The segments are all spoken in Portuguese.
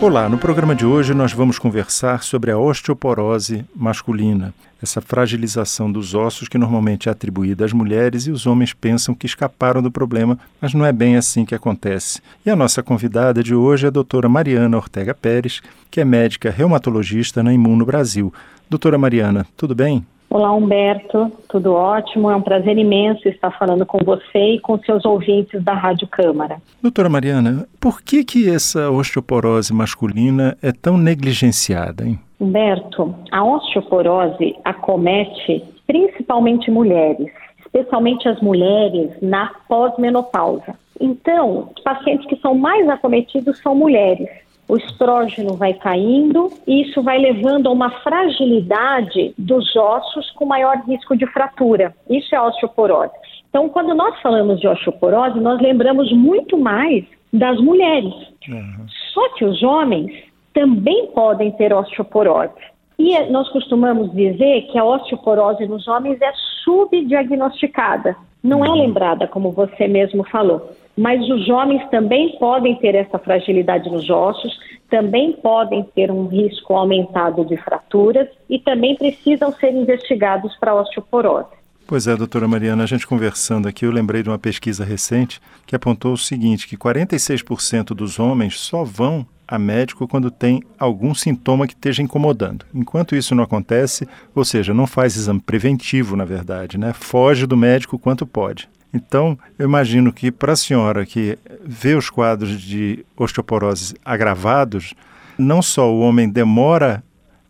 Olá, no programa de hoje nós vamos conversar sobre a osteoporose masculina, essa fragilização dos ossos que normalmente é atribuída às mulheres e os homens pensam que escaparam do problema, mas não é bem assim que acontece. E a nossa convidada de hoje é a doutora Mariana Ortega Pérez, que é médica reumatologista na Imuno Brasil. Doutora Mariana, tudo bem? Olá, Humberto, tudo ótimo. É um prazer imenso estar falando com você e com seus ouvintes da Rádio Câmara. Doutora Mariana, por que, que essa osteoporose masculina é tão negligenciada, hein? Humberto, a osteoporose acomete principalmente mulheres, especialmente as mulheres na pós-menopausa. Então, os pacientes que são mais acometidos são mulheres o estrógeno vai caindo e isso vai levando a uma fragilidade dos ossos com maior risco de fratura. Isso é osteoporose. Então, quando nós falamos de osteoporose, nós lembramos muito mais das mulheres. Uhum. Só que os homens também podem ter osteoporose. E nós costumamos dizer que a osteoporose nos homens é subdiagnosticada, não é uhum. lembrada, como você mesmo falou mas os homens também podem ter essa fragilidade nos ossos, também podem ter um risco aumentado de fraturas e também precisam ser investigados para osteoporose. Pois é, doutora Mariana, a gente conversando aqui, eu lembrei de uma pesquisa recente que apontou o seguinte, que 46% dos homens só vão a médico quando tem algum sintoma que esteja incomodando. Enquanto isso não acontece, ou seja, não faz exame preventivo, na verdade, né? Foge do médico quanto pode. Então, eu imagino que para a senhora que vê os quadros de osteoporose agravados, não só o homem demora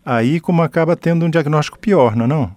aí, como acaba tendo um diagnóstico pior, não é não?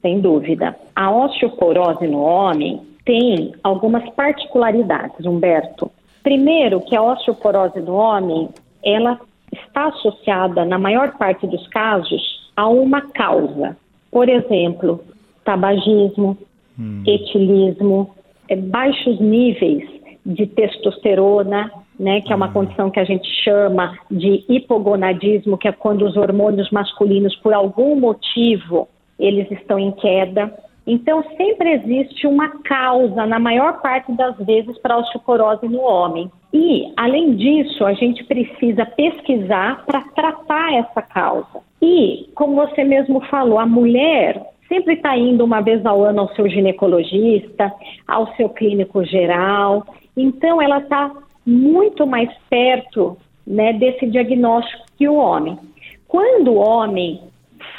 Sem dúvida. A osteoporose no homem tem algumas particularidades, Humberto. Primeiro, que a osteoporose no homem, ela está associada, na maior parte dos casos, a uma causa. Por exemplo, tabagismo, hum. etilismo, baixos níveis de testosterona, né, que é uma uhum. condição que a gente chama de hipogonadismo, que é quando os hormônios masculinos, por algum motivo, eles estão em queda. Então, sempre existe uma causa, na maior parte das vezes, para a osteoporose no homem. E, além disso, a gente precisa pesquisar para tratar essa causa. E, como você mesmo falou, a mulher sempre está indo uma vez ao ano ao seu ginecologista, ao seu clínico geral. Então, ela está muito mais perto né, desse diagnóstico que o homem. Quando o homem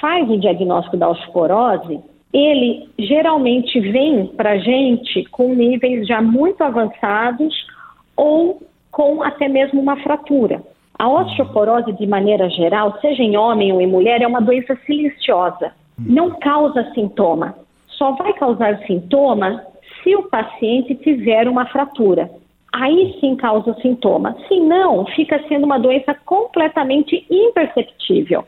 faz o diagnóstico da osteoporose, ele geralmente vem para a gente com níveis já muito avançados ou com até mesmo uma fratura. A osteoporose, de maneira geral, seja em homem ou em mulher, é uma doença silenciosa não causa sintoma. Só vai causar sintoma se o paciente tiver uma fratura. Aí sim causa sintoma. Se não, fica sendo uma doença completamente imperceptível.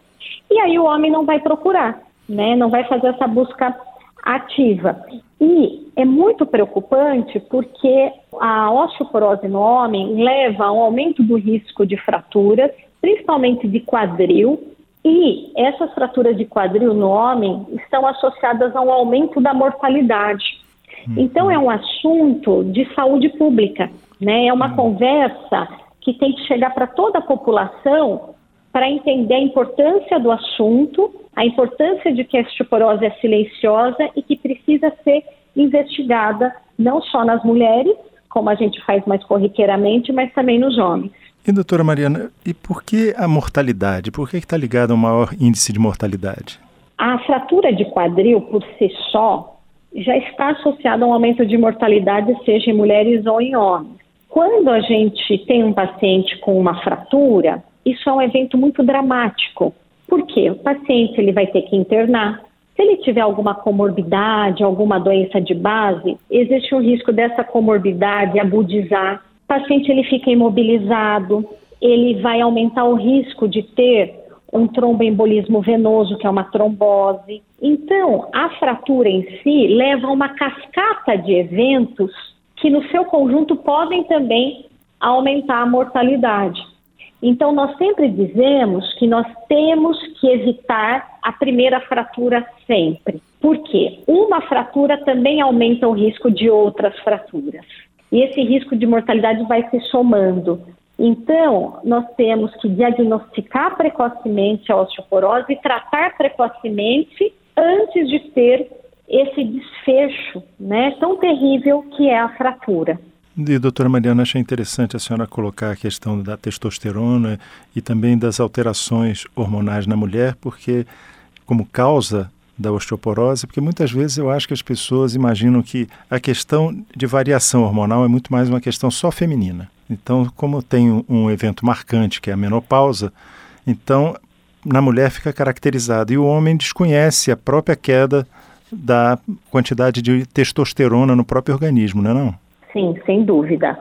E aí o homem não vai procurar, né? Não vai fazer essa busca ativa. E é muito preocupante porque a osteoporose no homem leva a um aumento do risco de fraturas, principalmente de quadril, e essas fraturas de quadril no homem estão associadas a um aumento da mortalidade. Uhum. Então, é um assunto de saúde pública, né? É uma uhum. conversa que tem que chegar para toda a população para entender a importância do assunto, a importância de que a osteoporose é silenciosa e que precisa ser investigada não só nas mulheres, como a gente faz mais corriqueiramente, mas também nos homens. E doutora Mariana, e por que a mortalidade? Por que está ligado a um maior índice de mortalidade? A fratura de quadril, por si só, já está associada a um aumento de mortalidade, seja em mulheres ou em homens. Quando a gente tem um paciente com uma fratura, isso é um evento muito dramático. Por quê? O paciente ele vai ter que internar. Se ele tiver alguma comorbidade, alguma doença de base, existe um risco dessa comorbidade agudizar paciente ele fica imobilizado, ele vai aumentar o risco de ter um tromboembolismo venoso, que é uma trombose. Então, a fratura em si leva a uma cascata de eventos que, no seu conjunto, podem também aumentar a mortalidade. Então, nós sempre dizemos que nós temos que evitar a primeira fratura sempre. Por quê? Uma fratura também aumenta o risco de outras fraturas. E esse risco de mortalidade vai se somando. Então, nós temos que diagnosticar precocemente a osteoporose e tratar precocemente antes de ter esse desfecho né, tão terrível que é a fratura. E, doutora Mariana, achei interessante a senhora colocar a questão da testosterona e também das alterações hormonais na mulher, porque como causa da osteoporose, porque muitas vezes eu acho que as pessoas imaginam que a questão de variação hormonal é muito mais uma questão só feminina. Então, como tem um evento marcante que é a menopausa, então na mulher fica caracterizado e o homem desconhece a própria queda da quantidade de testosterona no próprio organismo, não é não? Sim, sem dúvida.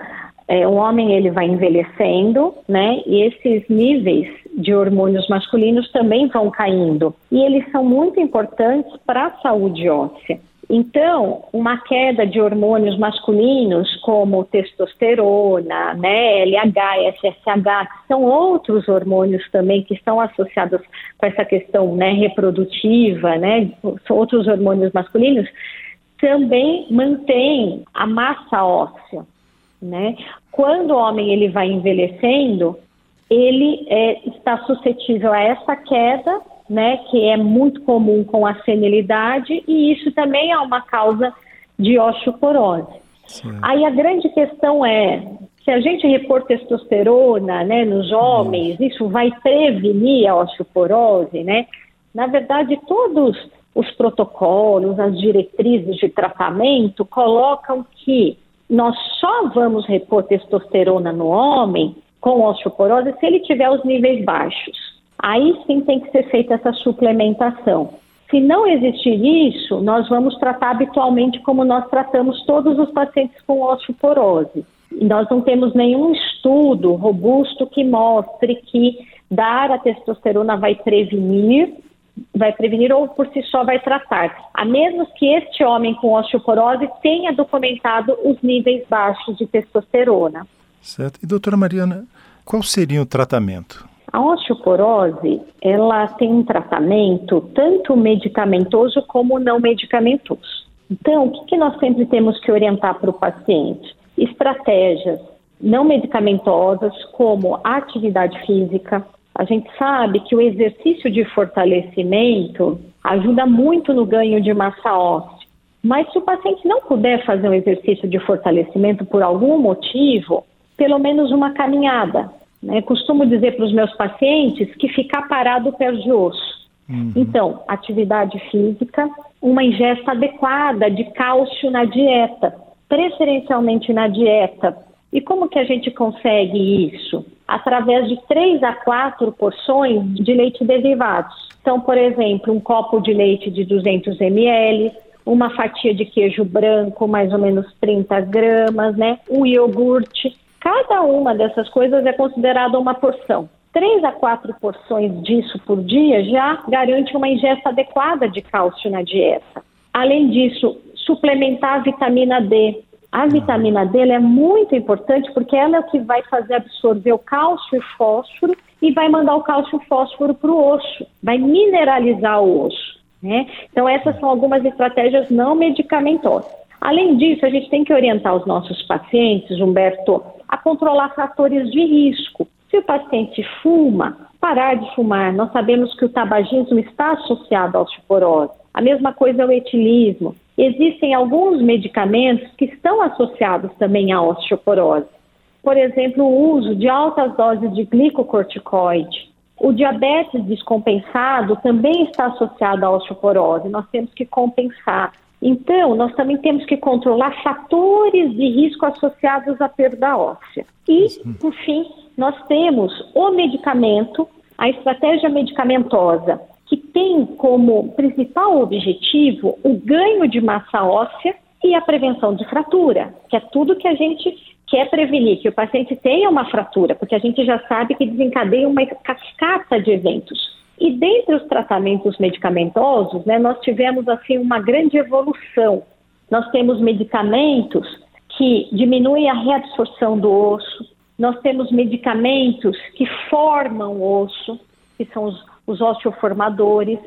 É, o homem ele vai envelhecendo, né? E esses níveis de hormônios masculinos também vão caindo. E eles são muito importantes para a saúde óssea. Então, uma queda de hormônios masculinos como testosterona, né, LH, FSH, que são outros hormônios também que estão associados com essa questão né, reprodutiva, né, outros hormônios masculinos, também mantém a massa óssea, né? Quando o homem ele vai envelhecendo, ele é, está suscetível a essa queda, né? Que é muito comum com a senilidade e isso também é uma causa de osteoporose. Sim. Aí a grande questão é se a gente repor testosterona, né, nos homens, isso vai prevenir a osteoporose, né? Na verdade, todos os protocolos, as diretrizes de tratamento colocam que nós só vamos repor testosterona no homem com osteoporose se ele tiver os níveis baixos. Aí sim tem que ser feita essa suplementação. Se não existir isso, nós vamos tratar habitualmente como nós tratamos todos os pacientes com osteoporose. Nós não temos nenhum estudo robusto que mostre que dar a testosterona vai prevenir vai prevenir ou por si só vai tratar, a menos que este homem com osteoporose tenha documentado os níveis baixos de testosterona. Certo. E doutora Mariana, qual seria o tratamento? A osteoporose, ela tem um tratamento tanto medicamentoso como não medicamentoso. Então, o que, que nós sempre temos que orientar para o paciente? Estratégias não medicamentosas como atividade física, a gente sabe que o exercício de fortalecimento ajuda muito no ganho de massa óssea. Mas se o paciente não puder fazer um exercício de fortalecimento por algum motivo, pelo menos uma caminhada. Né? Costumo dizer para os meus pacientes que ficar parado perde osso. Uhum. Então, atividade física, uma ingesta adequada de cálcio na dieta, preferencialmente na dieta. E como que a gente consegue isso? através de três a quatro porções de leite derivados. Então, por exemplo, um copo de leite de 200 ml, uma fatia de queijo branco, mais ou menos 30 gramas, né? Um iogurte. Cada uma dessas coisas é considerada uma porção. Três a quatro porções disso por dia já garante uma ingesta adequada de cálcio na dieta. Além disso, suplementar a vitamina D, a vitamina D é muito importante porque ela é o que vai fazer absorver o cálcio e fósforo e vai mandar o cálcio e fósforo para o osso, vai mineralizar o osso. Né? Então, essas são algumas estratégias não medicamentosas. Além disso, a gente tem que orientar os nossos pacientes, Humberto, a controlar fatores de risco. Se o paciente fuma, parar de fumar. Nós sabemos que o tabagismo está associado à osteoporose. A mesma coisa é o etilismo. Existem alguns medicamentos que estão associados também à osteoporose. Por exemplo, o uso de altas doses de glicocorticoide. O diabetes descompensado também está associado à osteoporose. Nós temos que compensar. Então, nós também temos que controlar fatores de risco associados à perda óssea. E, por fim, nós temos o medicamento, a estratégia medicamentosa que tem como principal objetivo o ganho de massa óssea e a prevenção de fratura, que é tudo que a gente quer prevenir, que o paciente tenha uma fratura, porque a gente já sabe que desencadeia uma cascata de eventos. E dentre os tratamentos medicamentosos, né, nós tivemos assim uma grande evolução. Nós temos medicamentos que diminuem a reabsorção do osso, nós temos medicamentos que formam o osso, que são os, os osteoformadores,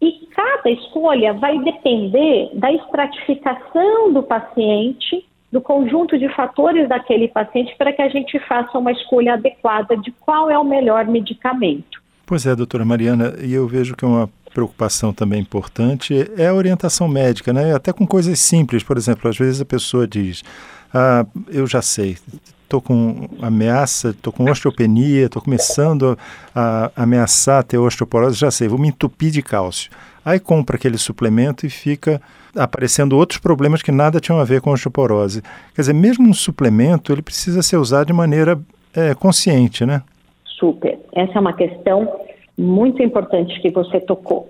e cada escolha vai depender da estratificação do paciente, do conjunto de fatores daquele paciente, para que a gente faça uma escolha adequada de qual é o melhor medicamento. Pois é, doutora Mariana, e eu vejo que uma preocupação também importante é a orientação médica, né? Até com coisas simples, por exemplo, às vezes a pessoa diz: ah, eu já sei, estou com ameaça, estou com osteopenia, estou começando a, a ameaçar ter osteoporose, já sei, vou me entupir de cálcio. Aí compra aquele suplemento e fica aparecendo outros problemas que nada tinham a ver com osteoporose. Quer dizer, mesmo um suplemento, ele precisa ser usado de maneira é, consciente, né? Super. Essa é uma questão muito importante que você tocou.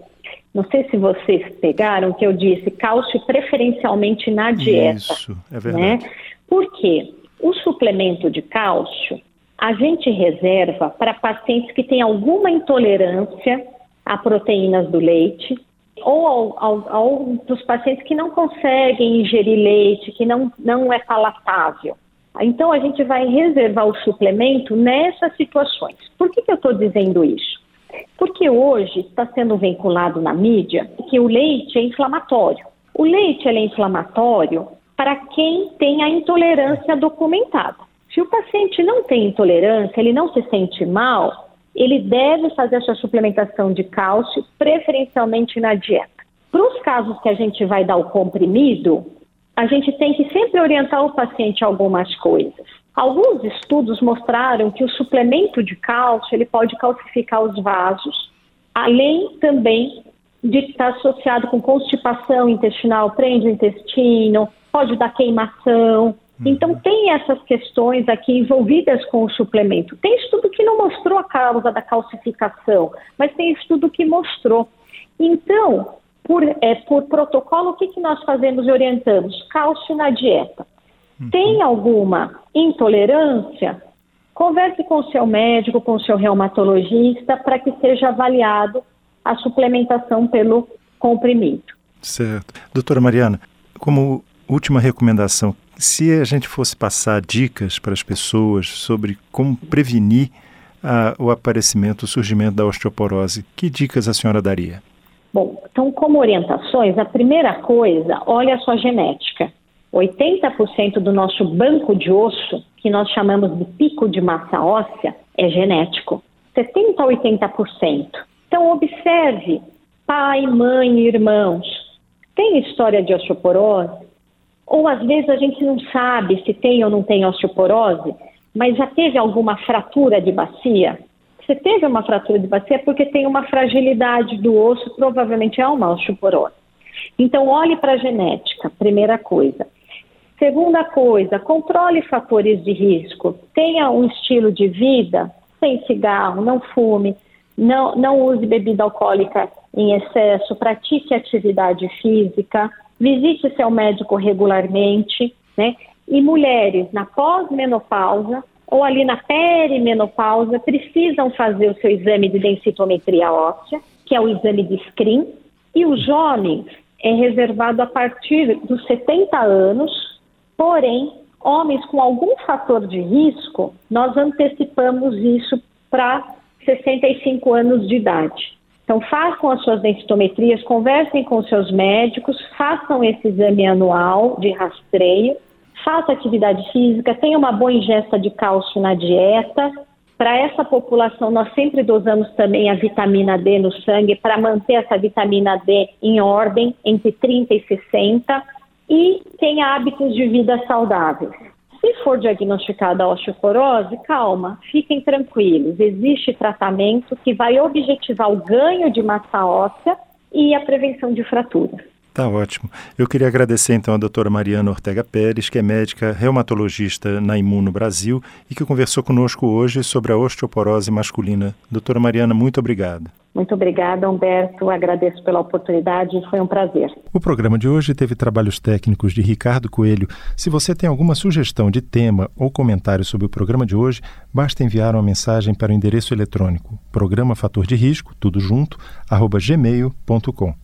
Não sei se vocês pegaram que eu disse cálcio preferencialmente na dieta. Isso, é verdade. Né? Por quê? O suplemento de cálcio a gente reserva para pacientes que têm alguma intolerância a proteínas do leite ou ao, dos pacientes que não conseguem ingerir leite, que não, não é palatável. Então, a gente vai reservar o suplemento nessas situações. Por que, que eu estou dizendo isso? Porque hoje está sendo vinculado na mídia que o leite é inflamatório. O leite é inflamatório para quem tem a intolerância documentada. Se o paciente não tem intolerância, ele não se sente mal, ele deve fazer essa suplementação de cálcio, preferencialmente na dieta. Para os casos que a gente vai dar o comprimido, a gente tem que sempre orientar o paciente a algumas coisas. Alguns estudos mostraram que o suplemento de cálcio ele pode calcificar os vasos, além também de estar associado com constipação intestinal, prende o intestino, pode dar queimação. Uhum. Então, tem essas questões aqui envolvidas com o suplemento. Tem estudo que não mostrou a causa da calcificação, mas tem estudo que mostrou. Então, por, é, por protocolo, o que, que nós fazemos e orientamos? Cálcio na dieta. Uhum. Tem alguma intolerância? Converse com o seu médico, com o seu reumatologista, para que seja avaliado a suplementação pelo comprimido. Certo. Doutora Mariana, como última recomendação, se a gente fosse passar dicas para as pessoas sobre como prevenir ah, o aparecimento, o surgimento da osteoporose, que dicas a senhora daria? Bom, então, como orientações, a primeira coisa, olha a sua genética. 80% do nosso banco de osso, que nós chamamos de pico de massa óssea, é genético. 70% a 80%. Então, observe pai, mãe, irmãos. Tem história de osteoporose? Ou às vezes a gente não sabe se tem ou não tem osteoporose, mas já teve alguma fratura de bacia? Se teve uma fratura de bacia é porque tem uma fragilidade do osso, provavelmente é uma osteoporose. Então, olhe para a genética, primeira coisa. Segunda coisa, controle fatores de risco. Tenha um estilo de vida sem cigarro, não fume, não, não use bebida alcoólica em excesso, pratique atividade física, visite seu médico regularmente, né? E mulheres na pós-menopausa ou ali na perimenopausa precisam fazer o seu exame de densitometria óssea, que é o exame de screen, e os homens é reservado a partir dos 70 anos, porém, homens com algum fator de risco, nós antecipamos isso para 65 anos de idade. Então, façam as suas densitometrias, conversem com seus médicos, façam esse exame anual de rastreio, faça atividade física, tenha uma boa ingesta de cálcio na dieta. Para essa população, nós sempre dosamos também a vitamina D no sangue para manter essa vitamina D em ordem, entre 30 e 60, e tenha hábitos de vida saudáveis. Se for diagnosticada osteoporose, calma, fiquem tranquilos. Existe tratamento que vai objetivar o ganho de massa óssea e a prevenção de fraturas. Tá ótimo. Eu queria agradecer então a doutora Mariana Ortega Pérez, que é médica reumatologista na Imuno Brasil e que conversou conosco hoje sobre a osteoporose masculina. Doutora Mariana, muito obrigada. Muito obrigada, Humberto. Agradeço pela oportunidade. Foi um prazer. O programa de hoje teve trabalhos técnicos de Ricardo Coelho. Se você tem alguma sugestão de tema ou comentário sobre o programa de hoje, basta enviar uma mensagem para o endereço eletrônico programa fator de risco, tudo junto, arroba gmail.com.